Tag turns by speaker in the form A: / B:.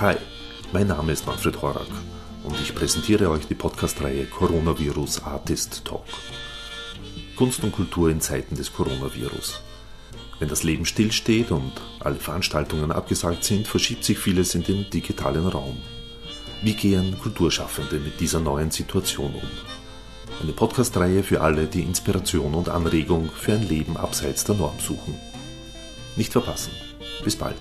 A: Hi, mein Name ist Manfred Horak und ich präsentiere euch die Podcast-Reihe Coronavirus Artist Talk. Kunst und Kultur in Zeiten des Coronavirus. Wenn das Leben stillsteht und alle Veranstaltungen abgesagt sind, verschiebt sich vieles in den digitalen Raum. Wie gehen Kulturschaffende mit dieser neuen Situation um? Eine Podcast-Reihe für alle, die Inspiration und Anregung für ein Leben abseits der Norm suchen. Nicht verpassen. Bis bald.